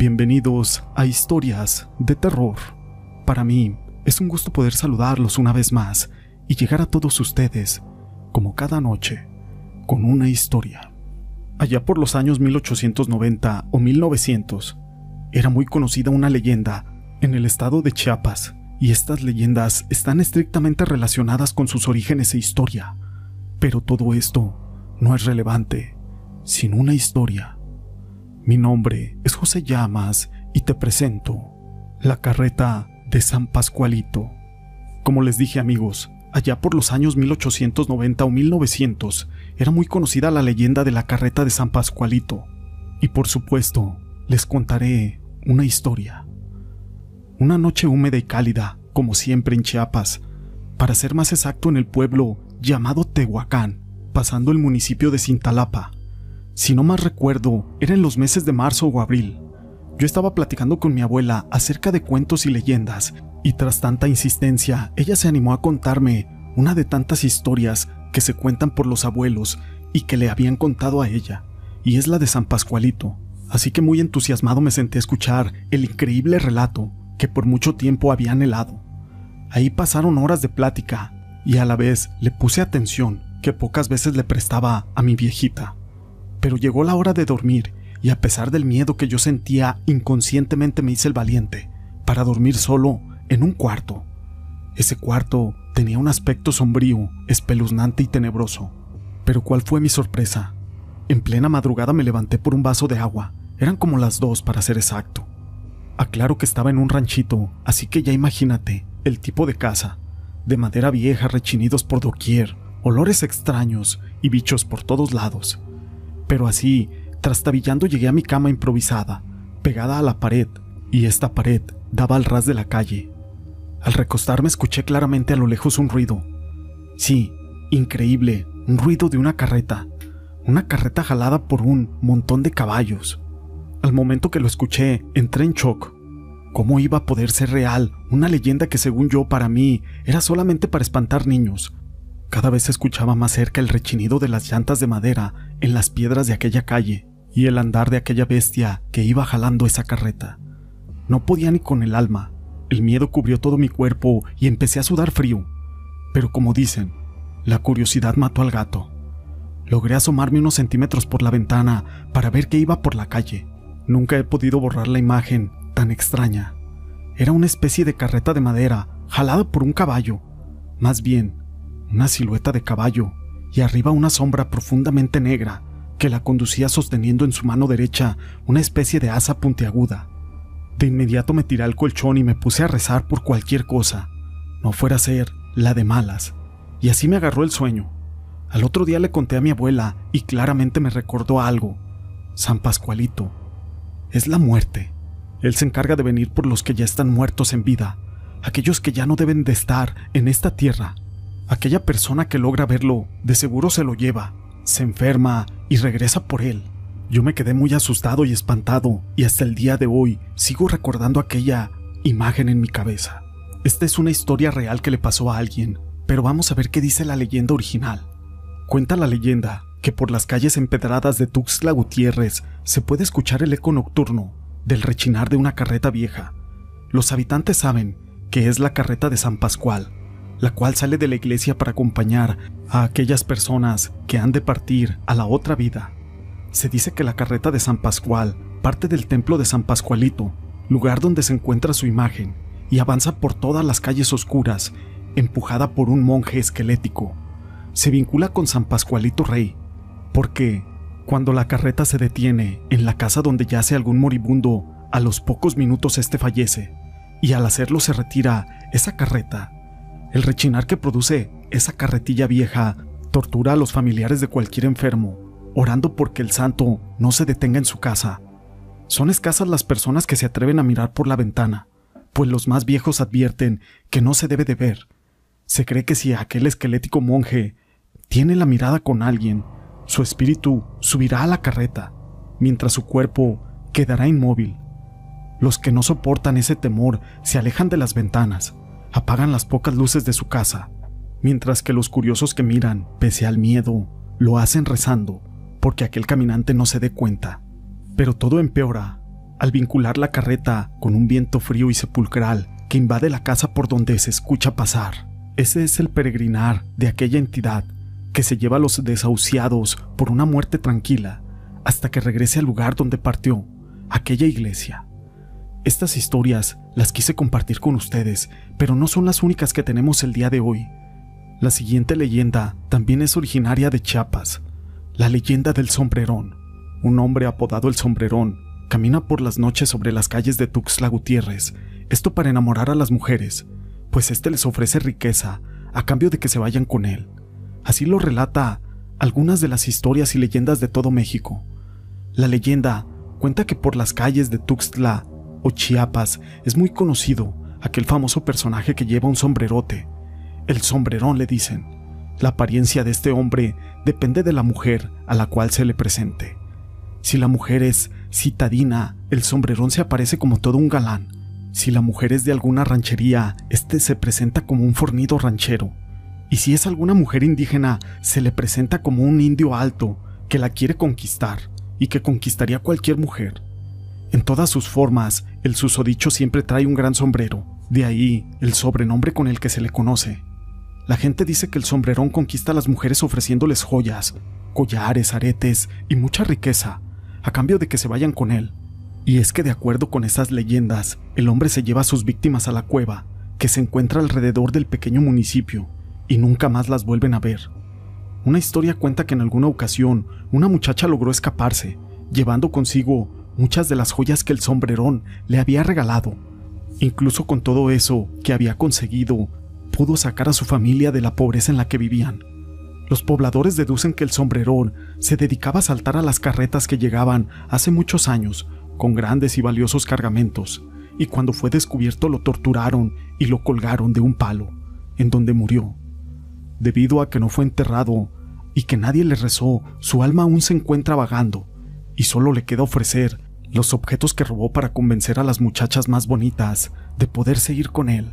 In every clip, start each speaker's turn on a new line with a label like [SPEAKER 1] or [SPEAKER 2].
[SPEAKER 1] Bienvenidos a Historias de Terror. Para mí es un gusto poder saludarlos una vez más y llegar a todos ustedes, como cada noche, con una historia. Allá por los años 1890 o 1900, era muy conocida una leyenda en el estado de Chiapas, y estas leyendas están estrictamente relacionadas con sus orígenes e historia. Pero todo esto no es relevante sin una historia mi nombre es José Llamas y te presento la carreta de San Pascualito. Como les dije amigos, allá por los años 1890 o 1900 era muy conocida la leyenda de la carreta de San Pascualito. Y por supuesto, les contaré una historia. Una noche húmeda y cálida, como siempre en Chiapas, para ser más exacto en el pueblo llamado Tehuacán, pasando el municipio de Cintalapa, si no más recuerdo, era en los meses de marzo o abril. Yo estaba platicando con mi abuela acerca de cuentos y leyendas, y tras tanta insistencia, ella se animó a contarme una de tantas historias que se cuentan por los abuelos y que le habían contado a ella, y es la de San Pascualito. Así que muy entusiasmado me senté a escuchar el increíble relato que por mucho tiempo había anhelado. Ahí pasaron horas de plática, y a la vez le puse atención que pocas veces le prestaba a mi viejita. Pero llegó la hora de dormir y a pesar del miedo que yo sentía, inconscientemente me hice el valiente para dormir solo en un cuarto. Ese cuarto tenía un aspecto sombrío, espeluznante y tenebroso. Pero ¿cuál fue mi sorpresa? En plena madrugada me levanté por un vaso de agua. Eran como las dos para ser exacto. Aclaro que estaba en un ranchito, así que ya imagínate el tipo de casa. De madera vieja, rechinidos por doquier, olores extraños y bichos por todos lados. Pero así, trastabillando llegué a mi cama improvisada, pegada a la pared, y esta pared daba al ras de la calle. Al recostarme escuché claramente a lo lejos un ruido. Sí, increíble, un ruido de una carreta, una carreta jalada por un montón de caballos. Al momento que lo escuché, entré en shock. ¿Cómo iba a poder ser real una leyenda que según yo para mí era solamente para espantar niños, cada vez escuchaba más cerca el rechinido de las llantas de madera en las piedras de aquella calle y el andar de aquella bestia que iba jalando esa carreta. No podía ni con el alma. El miedo cubrió todo mi cuerpo y empecé a sudar frío. Pero como dicen, la curiosidad mató al gato. Logré asomarme unos centímetros por la ventana para ver qué iba por la calle. Nunca he podido borrar la imagen tan extraña. Era una especie de carreta de madera jalada por un caballo. Más bien, una silueta de caballo y arriba una sombra profundamente negra que la conducía sosteniendo en su mano derecha una especie de asa puntiaguda. De inmediato me tiré al colchón y me puse a rezar por cualquier cosa, no fuera a ser la de malas, y así me agarró el sueño. Al otro día le conté a mi abuela y claramente me recordó algo. San Pascualito. Es la muerte. Él se encarga de venir por los que ya están muertos en vida, aquellos que ya no deben de estar en esta tierra Aquella persona que logra verlo, de seguro se lo lleva, se enferma y regresa por él. Yo me quedé muy asustado y espantado y hasta el día de hoy sigo recordando aquella imagen en mi cabeza. Esta es una historia real que le pasó a alguien, pero vamos a ver qué dice la leyenda original. Cuenta la leyenda que por las calles empedradas de Tuxtla Gutiérrez se puede escuchar el eco nocturno del rechinar de una carreta vieja. Los habitantes saben que es la carreta de San Pascual, la cual sale de la iglesia para acompañar a aquellas personas que han de partir a la otra vida. Se dice que la carreta de San Pascual parte del templo de San Pascualito, lugar donde se encuentra su imagen, y avanza por todas las calles oscuras, empujada por un monje esquelético. Se vincula con San Pascualito Rey, porque cuando la carreta se detiene en la casa donde yace algún moribundo, a los pocos minutos este fallece, y al hacerlo se retira esa carreta el rechinar que produce esa carretilla vieja tortura a los familiares de cualquier enfermo, orando porque el santo no se detenga en su casa. Son escasas las personas que se atreven a mirar por la ventana, pues los más viejos advierten que no se debe de ver. Se cree que si aquel esquelético monje tiene la mirada con alguien, su espíritu subirá a la carreta, mientras su cuerpo quedará inmóvil. Los que no soportan ese temor se alejan de las ventanas, apagan las pocas luces de su casa, mientras que los curiosos que miran, pese al miedo, lo hacen rezando porque aquel caminante no se dé cuenta. Pero todo empeora al vincular la carreta con un viento frío y sepulcral que invade la casa por donde se escucha pasar. Ese es el peregrinar de aquella entidad que se lleva a los desahuciados por una muerte tranquila hasta que regrese al lugar donde partió, aquella iglesia. Estas historias las quise compartir con ustedes, pero no son las únicas que tenemos el día de hoy. La siguiente leyenda también es originaria de Chiapas, la leyenda del sombrerón. Un hombre apodado el sombrerón camina por las noches sobre las calles de Tuxtla Gutiérrez, esto para enamorar a las mujeres, pues éste les ofrece riqueza a cambio de que se vayan con él. Así lo relata algunas de las historias y leyendas de todo México. La leyenda cuenta que por las calles de Tuxtla o Chiapas es muy conocido aquel famoso personaje que lleva un sombrerote. El sombrerón le dicen. La apariencia de este hombre depende de la mujer a la cual se le presente. Si la mujer es citadina, el sombrerón se aparece como todo un galán. Si la mujer es de alguna ranchería, este se presenta como un fornido ranchero y si es alguna mujer indígena, se le presenta como un indio alto que la quiere conquistar y que conquistaría cualquier mujer. En todas sus formas, el susodicho siempre trae un gran sombrero, de ahí el sobrenombre con el que se le conoce. La gente dice que el sombrerón conquista a las mujeres ofreciéndoles joyas, collares, aretes y mucha riqueza, a cambio de que se vayan con él. Y es que de acuerdo con esas leyendas, el hombre se lleva a sus víctimas a la cueva, que se encuentra alrededor del pequeño municipio, y nunca más las vuelven a ver. Una historia cuenta que en alguna ocasión una muchacha logró escaparse, llevando consigo muchas de las joyas que el sombrerón le había regalado. Incluso con todo eso que había conseguido, pudo sacar a su familia de la pobreza en la que vivían. Los pobladores deducen que el sombrerón se dedicaba a saltar a las carretas que llegaban hace muchos años con grandes y valiosos cargamentos, y cuando fue descubierto lo torturaron y lo colgaron de un palo, en donde murió. Debido a que no fue enterrado y que nadie le rezó, su alma aún se encuentra vagando y solo le queda ofrecer los objetos que robó para convencer a las muchachas más bonitas de poder seguir con él.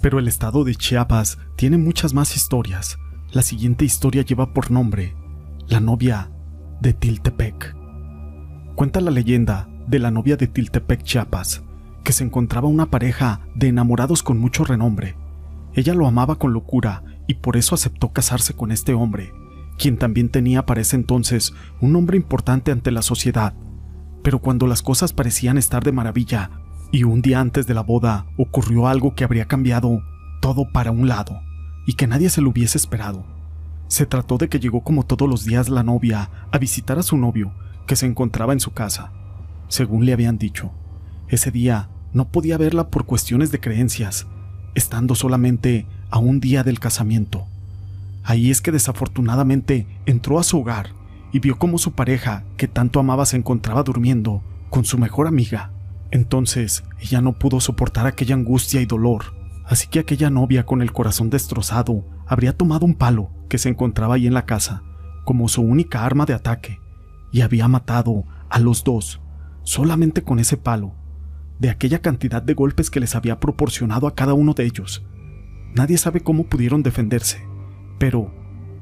[SPEAKER 1] Pero el estado de Chiapas tiene muchas más historias. La siguiente historia lleva por nombre La novia de Tiltepec. Cuenta la leyenda de la novia de Tiltepec, Chiapas, que se encontraba una pareja de enamorados con mucho renombre. Ella lo amaba con locura y por eso aceptó casarse con este hombre, quien también tenía para ese entonces un nombre importante ante la sociedad. Pero cuando las cosas parecían estar de maravilla, y un día antes de la boda ocurrió algo que habría cambiado todo para un lado, y que nadie se lo hubiese esperado. Se trató de que llegó como todos los días la novia a visitar a su novio, que se encontraba en su casa. Según le habían dicho, ese día no podía verla por cuestiones de creencias, estando solamente a un día del casamiento. Ahí es que desafortunadamente entró a su hogar y vio cómo su pareja, que tanto amaba, se encontraba durmiendo con su mejor amiga. Entonces ella no pudo soportar aquella angustia y dolor, así que aquella novia con el corazón destrozado habría tomado un palo que se encontraba ahí en la casa como su única arma de ataque y había matado a los dos solamente con ese palo, de aquella cantidad de golpes que les había proporcionado a cada uno de ellos. Nadie sabe cómo pudieron defenderse, pero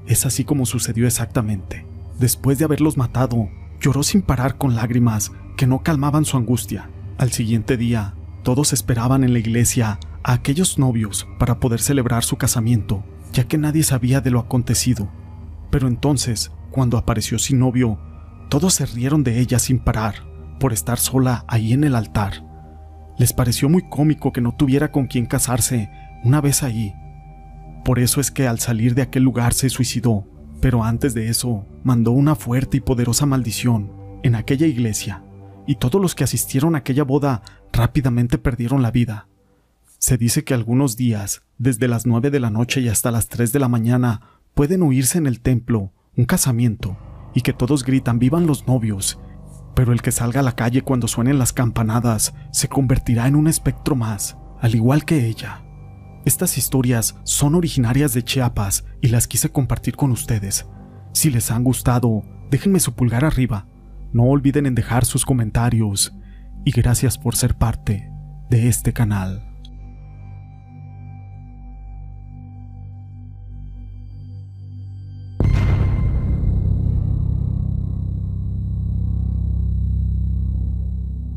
[SPEAKER 1] es así como sucedió exactamente. Después de haberlos matado, lloró sin parar con lágrimas que no calmaban su angustia. Al siguiente día, todos esperaban en la iglesia a aquellos novios para poder celebrar su casamiento, ya que nadie sabía de lo acontecido. Pero entonces, cuando apareció sin novio, todos se rieron de ella sin parar, por estar sola ahí en el altar. Les pareció muy cómico que no tuviera con quien casarse una vez ahí. Por eso es que al salir de aquel lugar se suicidó, pero antes de eso mandó una fuerte y poderosa maldición en aquella iglesia, y todos los que asistieron a aquella boda rápidamente perdieron la vida. Se dice que algunos días, desde las nueve de la noche y hasta las tres de la mañana, pueden oírse en el templo un casamiento, y que todos gritan vivan los novios, pero el que salga a la calle cuando suenen las campanadas se convertirá en un espectro más, al igual que ella. Estas historias son originarias de Chiapas y las quise compartir con ustedes. Si les han gustado, déjenme su pulgar arriba. No olviden en dejar sus comentarios y gracias por ser parte de este canal.